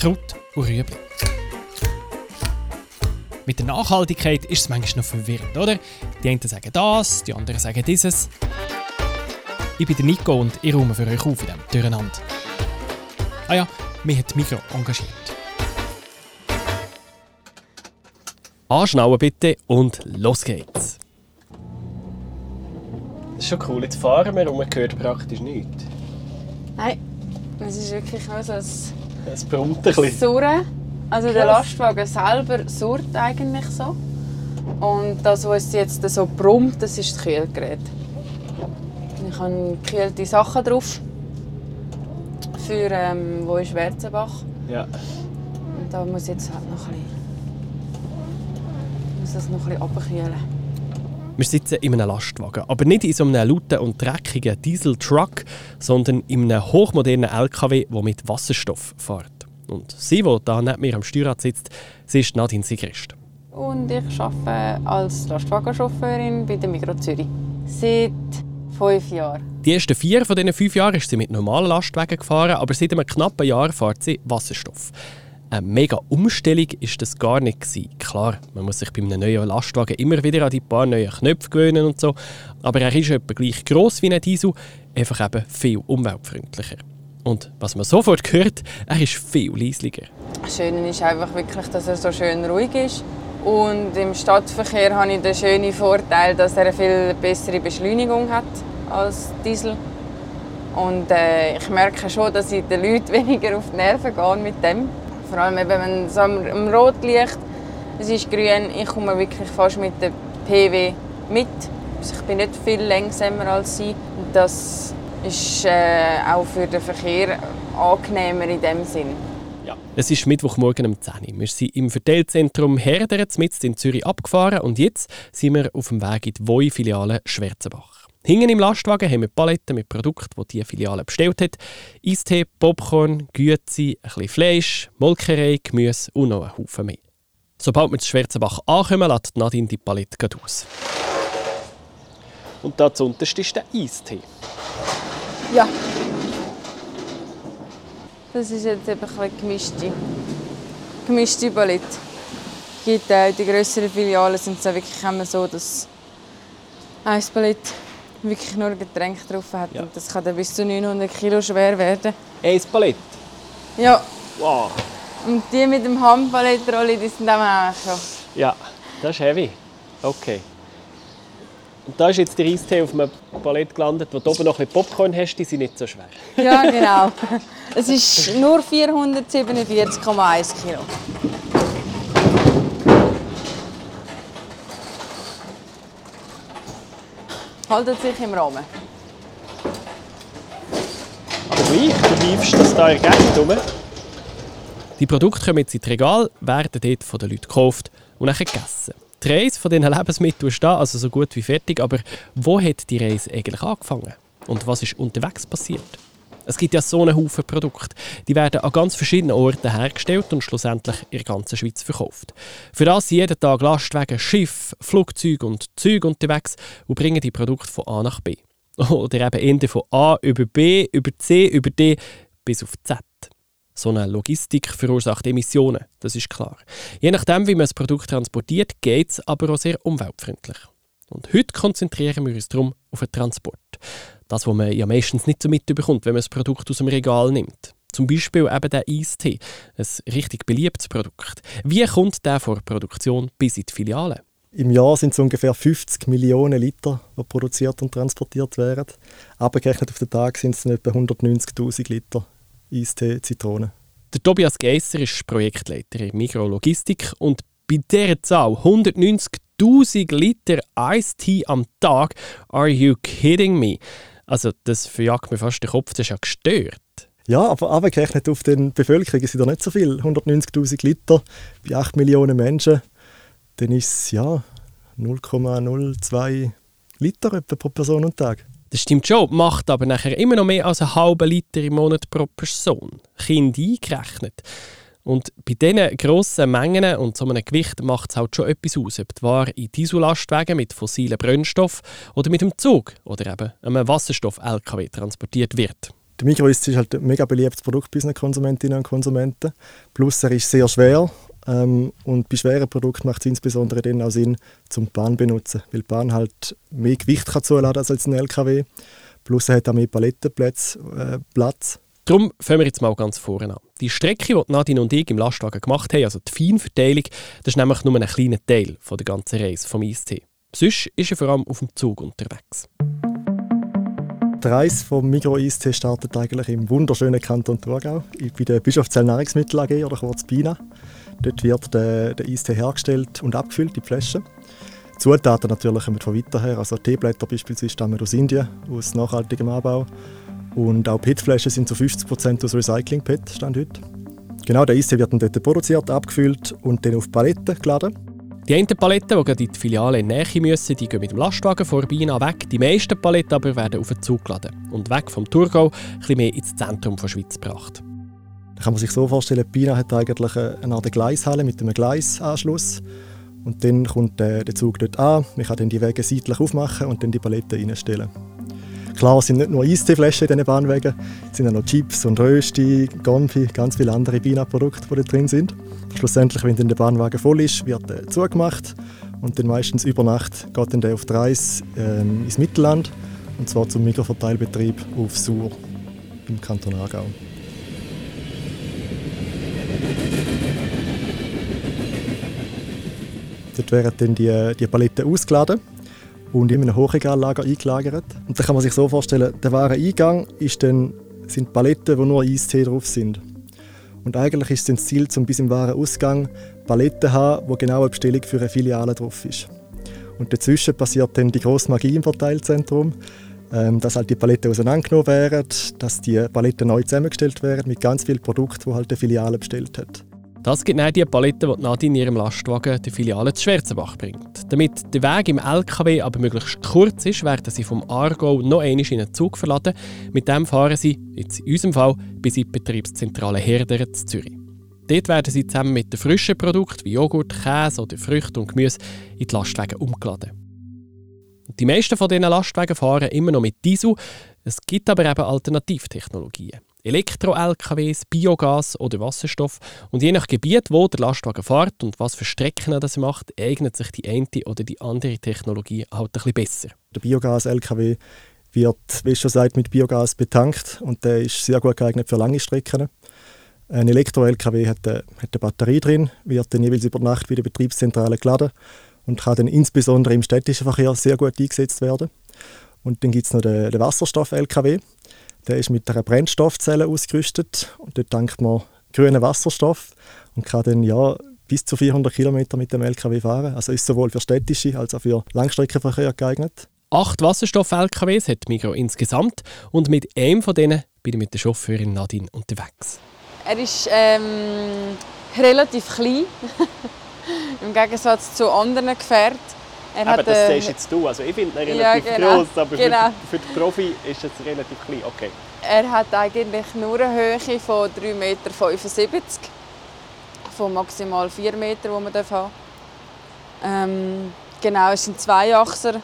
Kraut und Rüebli. Mit der Nachhaltigkeit ist es manchmal noch verwirrend, oder? Die einen sagen das, die anderen sagen dieses. Ich bin der Nico und ich räume für euch auf in diesem Durcheinander. Ah ja, mich hat Mikro engagiert. Anschnallen bitte und los geht's. Das ist schon cool, jetzt fahren wir und man hört praktisch nichts. Nein, es ist wirklich nur so ein Es brummt ein bisschen. Surren. Also der Krass. Lastwagen selber surrt eigentlich so. Und das, was jetzt so brummt, das ist das Kühlgerät. Ich habe gekühlte Sachen drauf. Für ähm, wo ist Werzenbach. Ja. Und da muss jetzt halt noch ein bisschen, muss das noch ein bisschen runterkühlen. Wir sitzen in einem Lastwagen, aber nicht in so einem lauten und dreckigen Diesel-Truck, sondern in einem hochmodernen LKW, der mit Wasserstoff fährt. Und sie, die da neben mir am Steuerrad sitzt, sie ist Nadine Sigrist. Und ich arbeite als Lastwagenchauffeurin bei der Migros Zürich. Seit fünf Jahren. Die ersten vier von diesen fünf Jahren ist sie mit normalen Lastwagen gefahren, aber seit einem knappen Jahr fährt sie Wasserstoff. Eine mega Umstellung ist das gar nicht. Klar, man muss sich bei einem neuen Lastwagen immer wieder an die paar neuen Knöpfe gewöhnen und so, aber er ist etwa gleich gross wie ein Diesel, einfach eben viel umweltfreundlicher. Und was man sofort hört, er ist viel leislicher. Das Schöne ist einfach wirklich, dass er so schön ruhig ist. Und im Stadtverkehr habe ich den schönen Vorteil, dass er eine viel bessere Beschleunigung hat als Diesel. Und äh, ich merke schon, dass ich den Leuten weniger auf die Nerven gehe mit dem. Vor allem wenn so am, Rotlicht, es ist grün, ich komme wirklich fast mit dem PW mit. Also ich bin nicht viel langsamer als sie. Das ist äh, auch für den Verkehr angenehmer in dem Sinn. Ja. Es ist Mittwochmorgen um 10 Uhr. Wir sind im Verteilzentrum Herderen, mitten in Zürich, abgefahren und jetzt sind wir auf dem Weg in die Voi-Filiale Schwerzenbach. Hinten im Lastwagen haben wir Paletten mit Produkten, die diese Filiale bestellt hat. Eistee, Popcorn, Güezi, ein bisschen Fleisch, Molkerei, Gemüse und noch ein Haufen mehr. Sobald wir zu Schwerzenbach ankommen, lädt Nadine die Palette aus. Und da zuunterst ist der Eistee. Ja. Das ist jetzt eben ein gemischte, gemischte Palette. Gibt, äh, in den grösseren Filialen sind es wirklich immer so, dass ein Palette wirklich nur Getränke drauf hat. Ja. Und das kann dann bis zu 900 Kilo schwer werden. Ein Palette. Ja, Wow. und die mit dem Handpalettrolli, die sind auch schon. Ja, das ist heavy. Okay. Und da ist jetzt der Eistee auf einem Palett gelandet, wo du oben noch ein bisschen Popcorn hast, die sind nicht so schwer. Ja, genau. Es ist nur 447,1 Kilo. Haltet sich im Rahmen. Aber gleich, du liefst das da Gegend rum. Die Produkte kommen jetzt ins Regal, werden dort von den Leuten gekauft und dann gegessen. Die Reise von diesen Lebensmitteln ist da, also so gut wie fertig, aber wo hat die Reise eigentlich angefangen? Und was ist unterwegs passiert? Es gibt ja so einen Haufen Produkte. Die werden an ganz verschiedenen Orten hergestellt und schlussendlich in der ganzen Schweiz verkauft. Für das sind jeden Tag Lastwagen, Schiff, Flugzeuge und Züge unterwegs und bringen die Produkte von A nach B. Oder eben Ende von A über B, über C, über D bis auf Z. So eine Logistik verursacht Emissionen, das ist klar. Je nachdem, wie man das Produkt transportiert, geht es aber auch sehr umweltfreundlich. Und heute konzentrieren wir uns darum auf den Transport. Das, was man ja meistens nicht so mitbekommt, wenn man das Produkt aus dem Regal nimmt. Zum Beispiel eben der Eistee, ein richtig beliebtes Produkt. Wie kommt der vor Produktion bis in die Filiale? Im Jahr sind es ungefähr 50 Millionen Liter, die produziert und transportiert werden. Abgerechnet auf den Tag sind es etwa 190.000 Liter Eistee, Zitrone. Der Tobias Geisser ist Projektleiter in Mikrologistik und bei dieser Zahl 190.000 Liter Eistee am Tag, are you kidding me? Also das verjagt mir fast den Kopf, das ist ja gestört. Ja, aber abgerechnet auf den Bevölkerung sind da nicht so viel. 190.000 Liter bei 8 Millionen Menschen. Dann ist es ja 0,02 Liter etwa pro Person und Tag. Das stimmt schon, macht aber nachher immer noch mehr als einen halben Liter im Monat pro Person. Kind eingerechnet. Und bei diesen grossen Mengen und so einem Gewicht macht es halt schon etwas aus, ob die Ware in Diesellastwagen mit fossilen Brennstoff oder mit dem Zug oder eben einem Wasserstoff-LKW transportiert wird. Der Migros ist halt ein mega beliebtes Produkt bei unseren Konsumentinnen und Konsumenten. Plus er ist sehr schwer ähm, und bei schweren Produkten macht es insbesondere dann auch Sinn, zum Bahn zu benutzen, weil die Bahn halt mehr Gewicht kann zuladen als ein LKW. Plus er hat auch mehr Palettenplatz. Äh, Platz. Darum fangen wir jetzt mal ganz vorne an. Die Strecke, die Nadine und ich im Lastwagen gemacht haben, also die Feinverteilung, das ist nämlich nur ein kleiner Teil von der ganzen Reise vom IST. Sonst ist er vor allem auf dem Zug unterwegs. Die Reise vom Migro IST startet eigentlich im wunderschönen Kanton Thurgau, bei der Bischofszell Nahrungsmittel AG oder kurz BINA. Dort wird der, der IST hergestellt und abgefüllt, die Flaschen. Zutaten natürlich kommen von weiter her, also Teeblätter beispielsweise stammen aus Indien, aus nachhaltigem Anbau. Und auch PET-Flaschen sind zu 50% aus Recycling-PET, stand heute. Genau, der IST wird dann dort produziert, abgefüllt und dann auf Paletten geladen. Die einen Paletten, die in die Filiale in Nähe müssen, die gehen mit dem Lastwagen vor Bina weg. Die meisten Paletten aber werden auf den Zug geladen und weg vom Thurgau ein mehr ins Zentrum der Schweiz gebracht. Da kann man sich so vorstellen, Bina hat eigentlich eine Art Gleishalle mit einem Gleisanschluss. Und dann kommt der, der Zug dort an, man kann dann die Wege seitlich aufmachen und dann die Paletten reinstellen. Klar, es sind nicht nur Eisteeflaschen in diesen Bahnwegen, es sind auch noch Chips und Rösti, Gomfi, ganz viele andere Bina-Produkte, die da drin sind. Schlussendlich, wenn dann der Bahnwagen voll ist, wird er zugemacht und dann meistens über Nacht geht dann der auf die Reise äh, ins Mittelland und zwar zum Mikroverteilbetrieb auf Sur im Kanton Aargau. Dort werden dann die, die Paletten ausgeladen und in einem Hochregallager eingelagert. Und da kann man sich so vorstellen, der wahre Eingang ist dann, sind Paletten, wo nur Eistee drauf sind. Und eigentlich ist es das Ziel, zum bis im wahren Ausgang Paletten zu haben, wo genau eine Bestellung für eine Filiale drauf ist. Und dazwischen passiert dann die grosse Magie im Verteilzentrum, ähm, dass halt die Paletten auseinandergenommen werden, dass die Paletten neu zusammengestellt werden mit ganz vielen Produkten, die halt die Filiale bestellt hat. Das gibt dann die Palette, die Nadine in ihrem Lastwagen der Filiale zu Schwerzenbach bringt. Damit der Weg im LKW aber möglichst kurz ist, werden sie vom Aargau noch einmal in einen Zug verladen. Mit dem fahren sie, jetzt in unserem Fall, bis in die Betriebszentrale Herderen zu Zürich. Dort werden sie zusammen mit den frischen Produkten wie Joghurt, Käse oder Früchte und Gemüse in die Lastwagen umgeladen. Die meisten von diesen Lastwagen fahren immer noch mit Diesel. Es gibt aber eben Alternativtechnologien. Elektro-LKWs, Biogas oder Wasserstoff. Und je nach Gebiet, wo der Lastwagen fährt und was für Strecken er macht, eignet sich die eine oder die andere Technologie halt ein besser. Der Biogas-LKW wird, wie schon gesagt, mit Biogas betankt und der ist sehr gut geeignet für lange Strecken. Ein Elektro-LKW hat, hat eine Batterie drin, wird dann jeweils über Nacht bei der Betriebszentrale geladen und kann dann insbesondere im städtischen Verkehr sehr gut eingesetzt werden. Und dann gibt es noch den, den Wasserstoff-LKW. Der ist mit einer Brennstoffzelle ausgerüstet und dort tankt man grünen Wasserstoff und kann dann ja bis zu 400 km mit dem LKW fahren. Also ist sowohl für städtische als auch für Langstreckenverkehr geeignet. Acht Wasserstoff-LKWs hat Migro insgesamt und mit einem von denen bin ich mit der Chauffeurin Nadine unterwegs. Er ist ähm, relativ klein, im Gegensatz zu anderen Gefährten. Er aber hat, das äh, siehst jetzt du. Also ich finde ihn relativ ja, genau, groß, aber genau. für, für den Profi ist es relativ klein. Okay. Er hat eigentlich nur eine Höhe von 3,75 Meter. Von maximal 4 Meter, die man haben. Ähm, genau, es sind zwei Achser.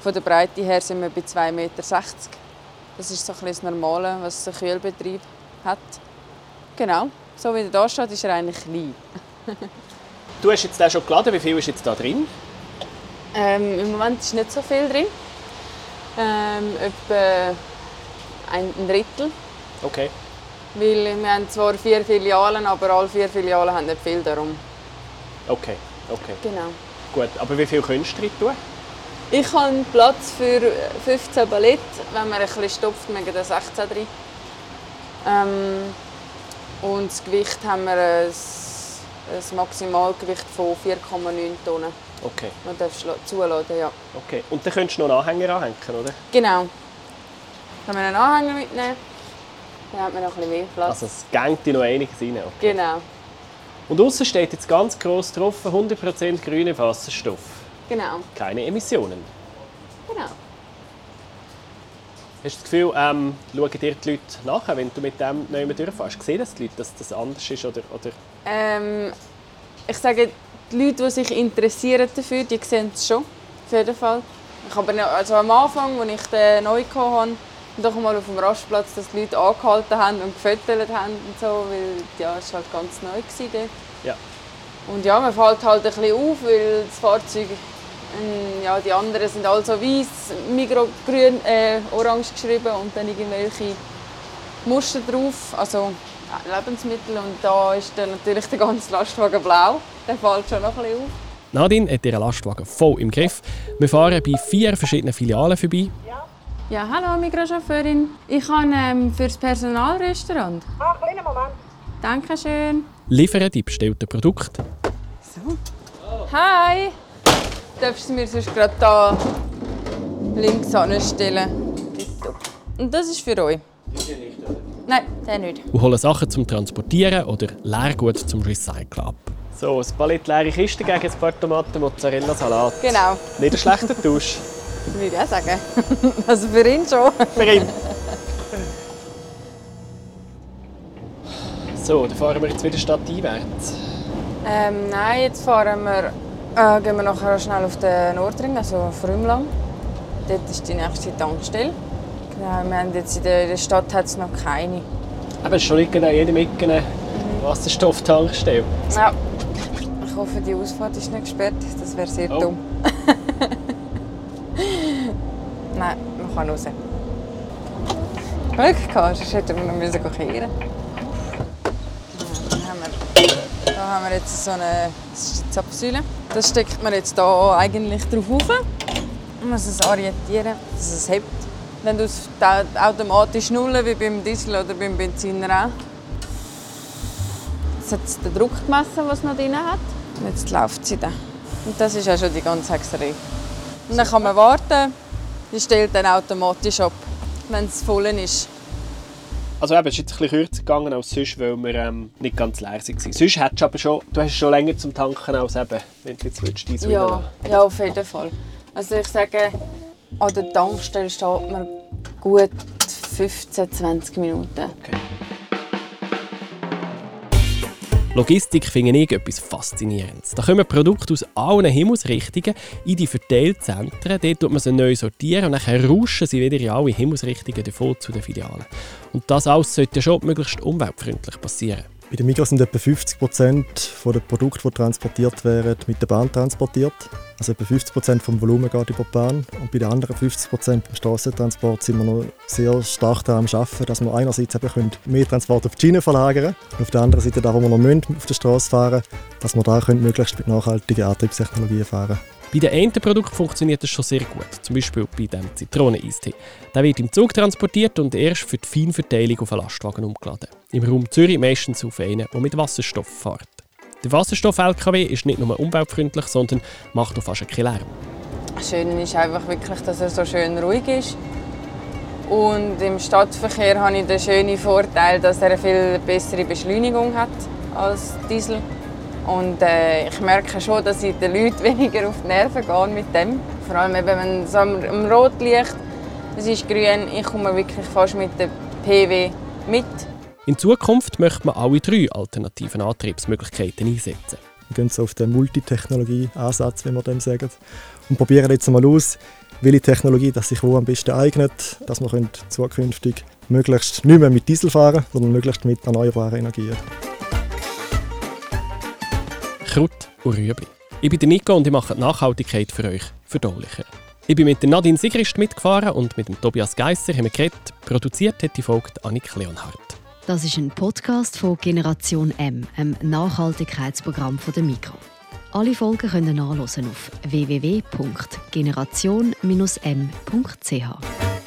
Von der Breite her sind wir bei 2,60 Meter. Das ist so ein das Normale, was ein Kühlbetrieb hat. Genau, so wie er da steht, ist er eigentlich klein. du hast jetzt den schon geladen. Wie viel ist jetzt da drin? Ähm, Im Moment ist nicht so viel drin. Ähm, etwa ein Drittel. Okay. Weil wir haben zwar vier Filialen, aber alle vier Filialen haben nicht viel darum. Okay, okay. Genau. Gut, aber wie viel könntest du drin tun? Ich habe Platz für 15 Ballett, wenn man ein bisschen stopft, wir da 16 drin. Ähm, und das Gewicht haben wir ein, ein Maximalgewicht von 4,9 Tonnen. Okay. Man darf zuladen, ja. Okay. Und dann könntest du noch einen Anhänger anhängen, oder? Genau. Können wir einen Anhänger mitnehmen. Dann hat man noch ein bisschen mehr Platz. Also es gängt noch einiges rein. Okay. Genau. Und außen steht jetzt ganz groß drauf 100% grüner Wasserstoff. Genau. Keine Emissionen. Genau. Hast du das Gefühl, ähm, schauen dir die Leute nach, wenn du mit dem nicht mehr durchfährst? Sehen das die Leute, dass das anders ist? Oder, oder? Ähm, ich sage, die Leute, die sich interessieren dafür, die sehen es schon. Auf jeden Fall. Ich aber also am Anfang, als ich den neu hatte, doch mal auf dem Rastplatz, dass die Leute angehalten haben und gefüttert haben und so, weil ja, es war halt ganz neu dort. Ja. Und ja, man fällt halt ein bisschen auf, weil das Fahrzeug, ja, die anderen sind alle so weiß, Migro grün, äh, orange geschrieben und dann irgendwelche Muster drauf, also äh, Lebensmittel und da ist dann natürlich der ganze Lastwagen blau, der fällt schon noch ein bisschen auf. Nadine hat ihren Lastwagen voll im Griff. Wir fahren bei vier verschiedenen Filialen vorbei. Ja, hallo Mikrochauffeurin. Ich kann ähm, für das Personalrestaurant. Ah, kleinen Moment. Dankeschön. Liefern die bestellten Produkte. So. Hi. Darfst du mir sonst gerade da links anstellen? Und das ist für euch. Nein, der nicht. und holen Sachen zum Transportieren oder Leergut zum Recyceln ab. So, ein Palett leere Kisten gegen ein paar Tomaten, Mozzarella, Salat. Genau, Nicht ein schlechter Tausch. würde ich auch sagen. Also für ihn schon. Für ihn. So, dann fahren wir jetzt wieder stadteinwärts. Ähm, nein, jetzt fahren wir, äh, gehen wir nachher schnell auf den Nordring, also auf Rümlang. Dort ist die nächste Tankstelle. Genau, wir haben jetzt in der, in der Stadt hat es noch keine. Aber es ist schon an jedem Ecke eine Wasserstofftankstelle. Ja. Ich hoffe, die Ausfahrt ist nicht gesperrt. Das wäre sehr Oh. dumm. Nein, man kann raus. Glück gehabt, sonst hätten wir noch müssen kehren. Da haben wir jetzt so eine das ist die Zapfsäule. Das steckt man jetzt hier eigentlich drauf auf. Man muss es orientieren, dass es hebt. Dann tut es automatisch nullen, wie beim Diesel oder beim Benziner auch. Jetzt hat es den Druck gemessen, was es noch drin hat. Und jetzt läuft sie dann. Und das ist auch schon die ganze Hexerei. Und dann kann man warten. Die stellt dann automatisch ab, wenn es voll ist. Also eben, es ist jetzt ein bisschen kürzer gegangen als sonst, weil wir ähm, nicht ganz leer waren. Sonst hättest du aber schon, du hast schon länger zum Tanken als eben, wenn du jetzt willst, Diesel Ja, ja, auf jeden Fall. Also ich sage, an der Tankstelle steht man gut 15, 20 Minuten. Logistik finde ich etwas Faszinierendes. Da kommen Produkte aus allen Himmelsrichtungen in die Verteilzentren. Dort tut man sie neu sortieren und dann rauschen sie wieder in alle Himmelsrichtungen davon zu den Filialen. Und das alles sollte schon möglichst umweltfreundlich passieren. Bei den Migros sind etwa 50 Prozent der Produkte, die transportiert werden, mit der Bahn transportiert. Also etwa 50 Prozent vom Volumen geht über die Bahn. Und bei den anderen 50 Prozent beim Strassentransport sind wir noch sehr stark daran am Arbeiten, dass wir einerseits eben können mehr Transport auf die Schiene verlagern und auf der anderen Seite, da wo wir noch müssen, auf der Straße fahren dass wir da können möglichst mit nachhaltigen Antriebstechnologien fahren Bei den einen Produkten funktioniert das schon sehr gut. Zum Beispiel bei dem Zitroneneistee. Der wird im Zug transportiert und erst für die Feinverteilung auf einen Lastwagen umgeladen. Im Raum Zürich meistens auf einen, der mit Wasserstoff fährt. Der Wasserstoff-LKW ist nicht nur umweltfreundlich, sondern macht auch fast keinen Lärm. Schön ist einfach wirklich, dass er so schön ruhig ist. Und im Stadtverkehr habe ich den schönen Vorteil, dass er eine viel bessere Beschleunigung hat als Diesel. Und äh, ich merke schon, dass ich den Leuten weniger auf die Nerven gehe mit dem. Vor allem eben, wenn es am, am Rotlicht, es ist grün, ich komme wirklich fast mit dem PW mit. In Zukunft möchte man alle drei alternativen Antriebsmöglichkeiten einsetzen. Wir gehen so auf den Multitechnologie-Ansatz, wie wir dem sagen. Und probieren jetzt mal aus, welche Technologie das sich wo am besten eignet, dass wir können zukünftig möglichst nicht mehr mit Diesel fahren, sondern möglichst mit erneuerbaren Energien. Kraut und Rüebli. Ich bin der Nico und ich mache die Nachhaltigkeit für euch verdaulicher. Ich bin mit Nadine Sigrist mitgefahren und mit dem Tobias Geisser haben wir geredet. Produziert hat die Folge Annik Leonhardt. Das ist ein Podcast von Generation M, einem Nachhaltigkeitsprogramm von der Mikro. Alle Folgen können nachlesen auf www.generation-m.ch.